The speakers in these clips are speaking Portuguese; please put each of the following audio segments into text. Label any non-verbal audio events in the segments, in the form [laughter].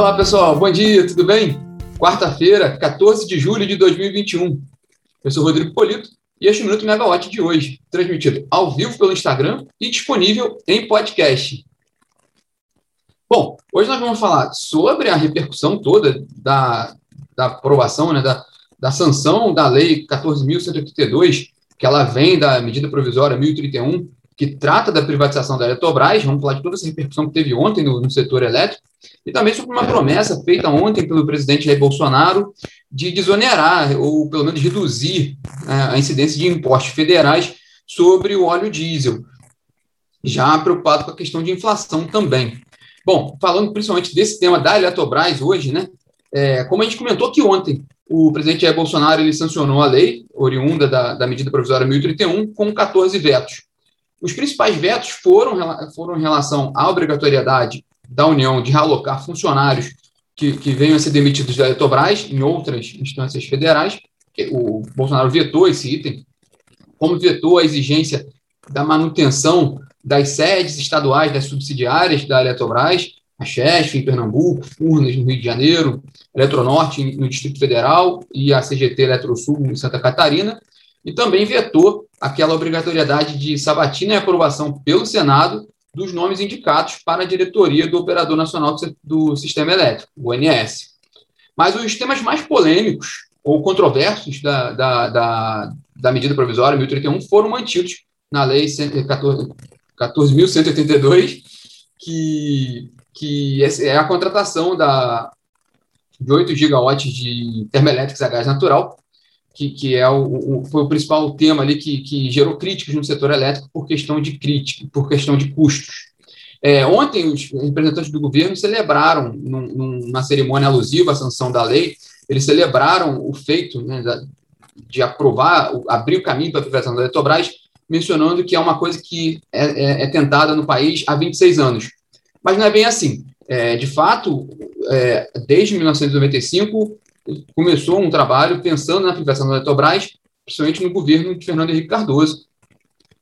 Olá, pessoal. Bom dia, tudo bem? Quarta-feira, 14 de julho de 2021. Eu sou Rodrigo Polito e este é o Minuto Megawatt de hoje, transmitido ao vivo pelo Instagram e disponível em podcast. Bom, hoje nós vamos falar sobre a repercussão toda da, da aprovação, né, da, da sanção da Lei 14.182, que ela vem da medida provisória 1031, que trata da privatização da Eletrobras. Vamos falar de toda essa repercussão que teve ontem no, no setor elétrico e também sobre uma promessa feita ontem pelo presidente Jair Bolsonaro de desonerar ou pelo menos reduzir né, a incidência de impostos federais sobre o óleo diesel, já preocupado com a questão de inflação também. Bom, falando principalmente desse tema da Eletrobras hoje, né? É, como a gente comentou aqui ontem, o presidente Jair Bolsonaro ele sancionou a lei oriunda da, da medida provisória 1031 com 14 vetos. Os principais vetos foram, foram em relação à obrigatoriedade da União de realocar funcionários que, que venham a ser demitidos da Eletrobras em outras instâncias federais. O Bolsonaro vetou esse item, como vetou a exigência da manutenção das sedes estaduais das subsidiárias da Eletrobras, a Chesf em Pernambuco, Furnas no Rio de Janeiro, Eletronorte no Distrito Federal e a CGT Eletrosul em Santa Catarina, e também vetou aquela obrigatoriedade de sabatina e aprovação pelo Senado dos nomes indicados para a diretoria do Operador Nacional do Sistema Elétrico, o ONS. Mas os temas mais polêmicos ou controversos da, da, da, da medida provisória 1031 foram mantidos na Lei 14.182, que, que é a contratação da, de 8 gigawatts de termoelétricos a gás natural, que, que é o, o, foi o principal tema ali que, que gerou críticas no setor elétrico por questão de crítica, por questão de custos. É, ontem, os representantes do governo celebraram, num, numa cerimônia alusiva à sanção da lei, eles celebraram o feito né, de aprovar, abrir o caminho para a privatização da Eletrobras, mencionando que é uma coisa que é, é, é, tentada no país há 26 anos. Mas não é bem assim. É, de fato, é, desde 1995, começou um trabalho pensando na privatização da Eletrobras, principalmente no governo de Fernando Henrique Cardoso,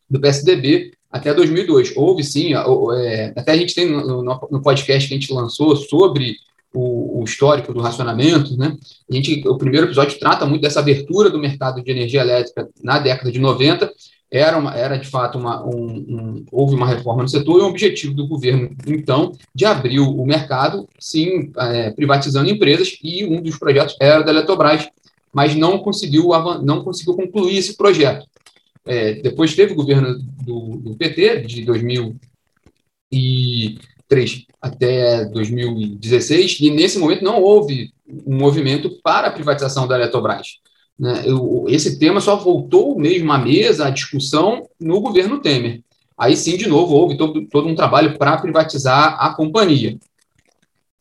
do PSDB, até 2002. Houve sim, é, até a gente tem no, podcast que a gente lançou sobre o, o, histórico do racionamento, né? A gente, o primeiro episódio trata muito dessa abertura do mercado de energia elétrica na década de 90, era, uma, era de fato uma, um, um, houve uma reforma no setor e um objetivo do governo, então, de abrir o mercado, sim, é, privatizando empresas, e um dos projetos era da Eletrobras, mas não conseguiu, não conseguiu concluir esse projeto. É, depois teve o governo do, do, PT, de 2003 até 2016, e nesse momento não houve um movimento para a privatização da Eletrobras. Né? Eu, esse tema só voltou mesmo à mesa, à discussão, no governo Temer. Aí sim, de novo, houve todo, todo um trabalho para privatizar a companhia.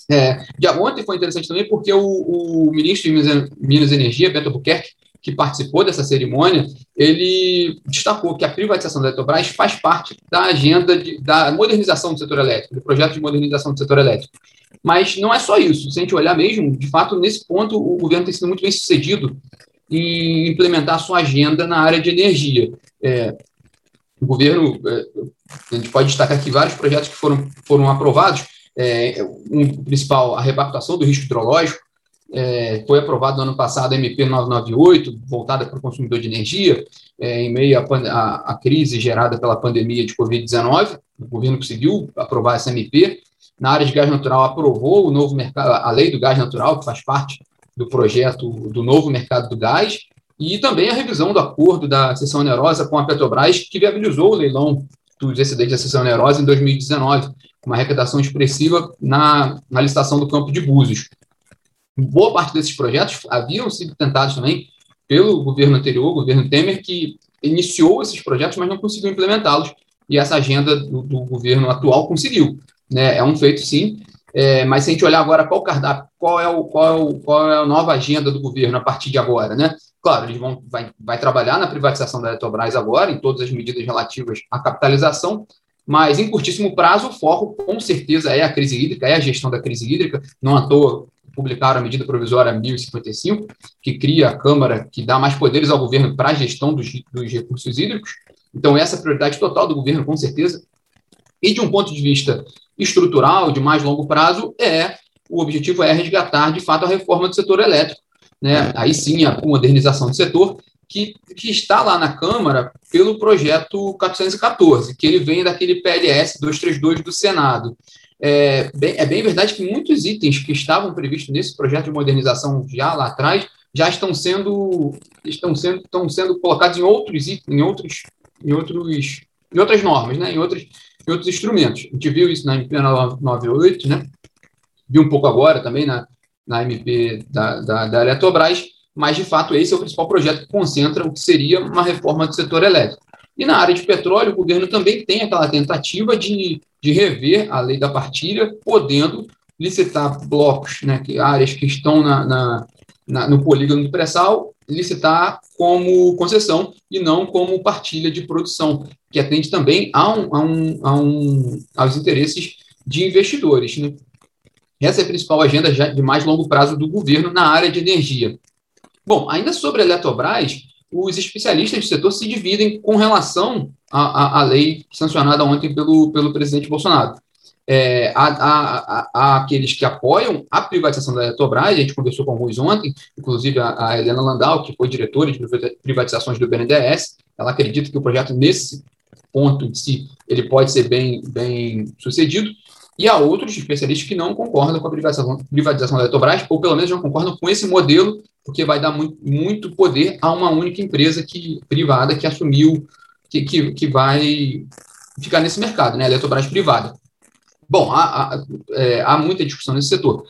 É, de ontem foi interessante também porque o, o ministro de Minas e Energia, Beto Albuquerque, que participou dessa cerimônia, ele destacou que a privatização da Eletrobras faz parte da agenda de, da modernização do setor elétrico, do projeto de modernização do setor elétrico. Mas não é só isso. Se a gente olhar mesmo, de fato, nesse ponto, o governo tem sido muito bem sucedido em implementar sua agenda na área de energia. É, o governo, é, a gente pode destacar aqui vários projetos que foram, foram aprovados, é, um principal, a repactuação do risco hidrológico, é, foi aprovado no ano passado a MP 998, voltada para o consumidor de energia, é, em meio à crise gerada pela pandemia de Covid-19. O governo conseguiu aprovar essa MP. Na área de gás natural, aprovou o novo mercado, a lei do gás natural, que faz parte do projeto do novo mercado do gás, e também a revisão do acordo da sessão onerosa com a Petrobras, que viabilizou o leilão dos excedentes da sessão onerosa em 2019, com uma arrecadação expressiva na, na licitação do campo de Búzios. Boa parte desses projetos haviam sido tentados também pelo governo anterior, o governo Temer, que iniciou esses projetos, mas não conseguiu implementá-los, e essa agenda do, do governo atual conseguiu. Né? É um feito, sim, é, mas se a gente olhar agora qual o cardápio, qual é, o, qual, é o, qual é a nova agenda do governo a partir de agora, né? Claro, eles vão vai, vai trabalhar na privatização da Eletrobras agora, em todas as medidas relativas à capitalização, mas em curtíssimo prazo o foco com certeza é a crise hídrica, é a gestão da crise hídrica, não à toa publicaram a medida provisória 1055, que cria a Câmara, que dá mais poderes ao governo para a gestão dos, dos recursos hídricos. Então, essa é a prioridade total do governo, com certeza. E de um ponto de vista estrutural, de mais longo prazo, é o objetivo é resgatar, de fato, a reforma do setor elétrico. Né? Aí sim, a modernização do setor, que, que está lá na Câmara pelo projeto 414, que ele vem daquele PLS 232 do Senado. É bem, é bem verdade que muitos itens que estavam previstos nesse projeto de modernização já lá atrás já estão sendo estão sendo, estão sendo colocados em outros em outros em outros em outras normas, né? Em outros em outros instrumentos. A gente viu isso na MP 98, né? Viu um pouco agora também na, na MP da, da, da Eletrobras, mas de fato esse é o principal projeto que concentra o que seria uma reforma do setor elétrico. E na área de petróleo, o governo também tem aquela tentativa de, de rever a lei da partilha, podendo licitar blocos, né, que, áreas que estão na, na, na, no polígono do pré-sal, licitar como concessão e não como partilha de produção, que atende também a um, a um, a um, aos interesses de investidores. Né? Essa é a principal agenda de mais longo prazo do governo na área de energia. Bom, ainda sobre a Eletrobras, os especialistas do setor se dividem com relação à, à, à lei sancionada ontem pelo, pelo presidente Bolsonaro. É, há, aqueles que apoiam a privatização da Eletrobras, a gente conversou com alguns ontem, inclusive a, a Helena Landau, que foi diretora de privatizações do BNDES, ela acredita que o projeto, nesse ponto de si, ele pode ser bem, bem sucedido, e há outros especialistas que não concordam com a privatização, privatização da Eletrobras, ou pelo menos não concordam com esse modelo porque vai dar muito, muito poder a uma única empresa que, privada que assumiu, que, que, que vai ficar nesse mercado, né? A Eletrobras privada. Bom, há, há, é, há muita discussão nesse setor.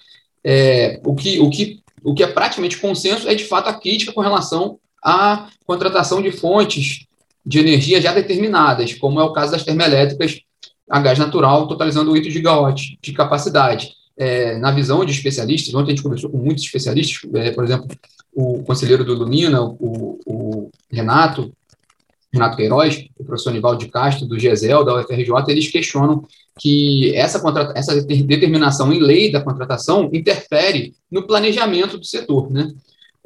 É, o, que, o, que, o que é praticamente consenso é, de fato, a crítica com relação à contratação de fontes de energia já determinadas, como é o caso das termoelétricas a gás natural, totalizando 8 gigawatts de capacidade é, na visão de especialistas, ontem a gente conversou com muitos especialistas, é, por exemplo, o conselheiro do Lumina, o, o, Renato, Renato Queiroz, o professor Nivaldo de Castro, do GESEL, da UFRJ, eles questionam que essa, essa determinação em lei da contratação interfere no planejamento do setor, né?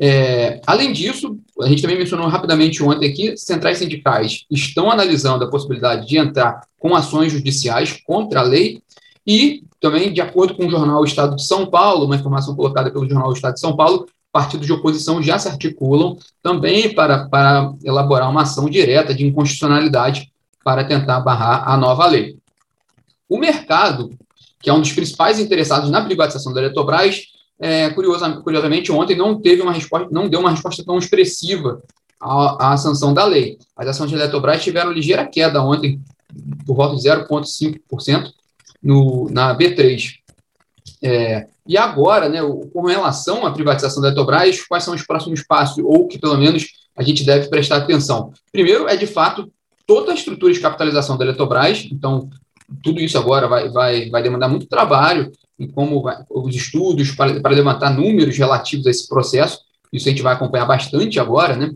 É, além disso, a gente também mencionou rapidamente ontem aqui, centrais sindicais estão analisando a possibilidade de entrar com ações judiciais contra a lei e também, de acordo com o jornal Estado de São Paulo, uma informação colocada pelo jornal Estado de São Paulo, partidos de oposição já se articulam também para, para elaborar uma ação direta de inconstitucionalidade para tentar barrar a nova lei. O mercado, que é um dos principais interessados na privatização da Eletrobras, é, curiosa, curiosamente, ontem não teve uma resposta, não deu uma resposta tão expressiva à, à sanção da lei. As ações da Eletrobras tiveram ligeira queda ontem, por volta de 0,5%, no, na B3. É, e agora, né, com relação à privatização da Eletrobras, quais são os próximos passos, ou que pelo menos a gente deve prestar atenção? Primeiro é, de fato, toda a estrutura de capitalização da Eletrobras, então, tudo isso agora vai, vai, vai demandar muito trabalho, em como vai, os estudos para, para levantar números relativos a esse processo, isso a gente vai acompanhar bastante agora, né?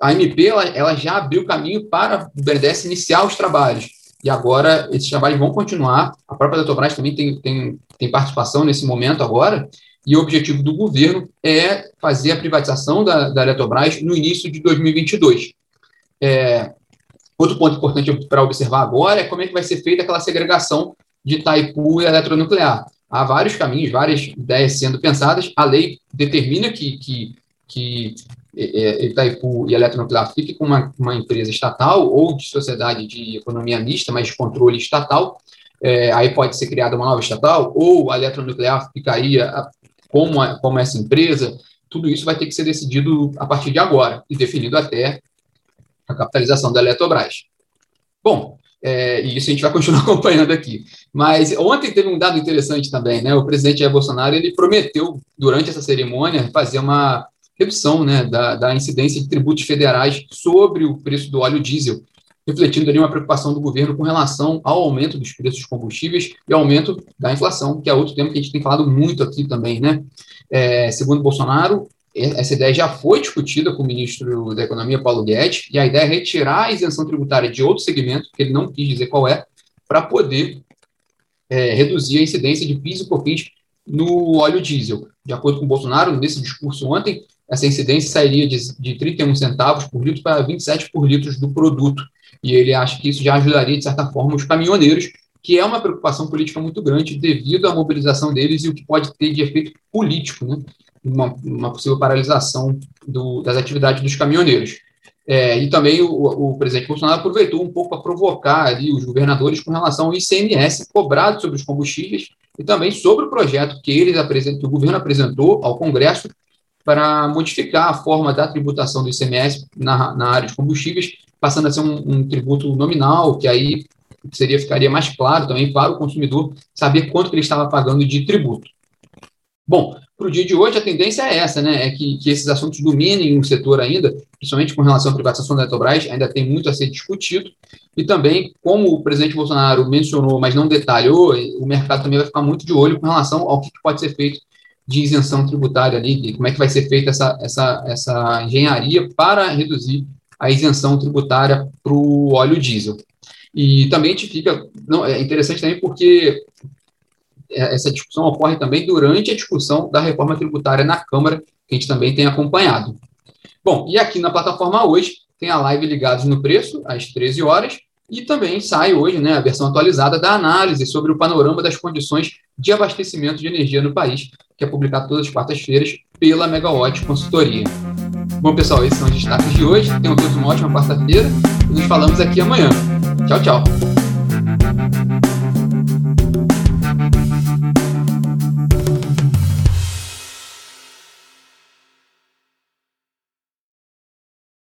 A MP ela, ela já abriu caminho para o BNDES iniciar os trabalhos. E agora esses trabalhos vão continuar. A própria Eletrobras também tem, tem, tem participação nesse momento agora. E o objetivo do governo é fazer a privatização da, da Eletrobras no início de 2022. É, outro ponto importante para observar agora é como é que vai ser feita aquela segregação de Itaipu e eletronuclear. Há vários caminhos, várias ideias sendo pensadas. A lei determina que, que, que é, é, Itaipu e Eletronuclear fique com uma, uma, empresa estatal ou de sociedade de economia mista, mas de controle estatal, é, aí pode ser criada uma nova estatal, ou a Eletronuclear ficaria como, a, como essa empresa, tudo isso vai ter que ser decidido a partir de agora e definido até a capitalização da Eletrobras. Bom, é, e isso a gente vai continuar [laughs] acompanhando aqui. Mas ontem teve um dado interessante também, né? O presidente Jair Bolsonaro ele prometeu durante essa cerimônia fazer uma redução né, da, da incidência de tributos federais sobre o preço do óleo diesel, refletindo ali uma preocupação do governo com relação ao aumento dos preços dos combustíveis e aumento da inflação, que é outro tema que a gente tem falado muito aqui também, né? É, segundo Bolsonaro, essa ideia já foi discutida com o ministro da Economia, Paulo Guedes, e a ideia é retirar a isenção tributária de outro segmento, que ele não quis dizer qual é, para poder é, reduzir a incidência de PIS e COFINS no óleo diesel. De acordo com Bolsonaro, nesse discurso ontem, essa incidência sairia de, de 31 centavos por litro para 27 por litro do produto. E ele acha que isso já ajudaria, de certa forma, os caminhoneiros que é uma preocupação política muito grande devido à mobilização deles e o que pode ter de efeito político, né? Uma, uma possível paralisação do, das atividades dos caminhoneiros. É, e também o, o, presidente Bolsonaro aproveitou um pouco para provocar ali os governadores com relação ao ICMS cobrado sobre os combustíveis e também sobre o projeto que eles apresentam, o governo apresentou ao Congresso para modificar a forma da tributação do ICMS na, na área de combustíveis, passando a ser um, um tributo nominal, que aí seria ficaria mais claro também para o consumidor saber quanto ele estava pagando de tributo. Bom, para o dia de hoje, a tendência é essa, né? É que, que esses assuntos dominem o setor ainda, principalmente com relação à privatização da Eletrobras, ainda tem muito a ser discutido. E também, como o presidente Bolsonaro mencionou, mas não detalhou, o mercado também vai ficar muito de olho com relação ao que pode ser feito de isenção tributária ali, como é que vai ser feita essa, essa, essa engenharia para reduzir a isenção tributária para o óleo diesel. E também gente fica. Não, é interessante também porque essa discussão ocorre também durante a discussão da reforma tributária na Câmara, que a gente também tem acompanhado. Bom, e aqui na plataforma hoje tem a live Ligados no Preço, às 13 horas, e também sai hoje né, a versão atualizada da análise sobre o panorama das condições de abastecimento de energia no país, que é publicado todas as quartas-feiras pela Megawatt Consultoria. Bom, pessoal, esses são os destaques de hoje. Tenham todos uma ótima quarta-feira e nos falamos aqui amanhã. Tchau, tchau.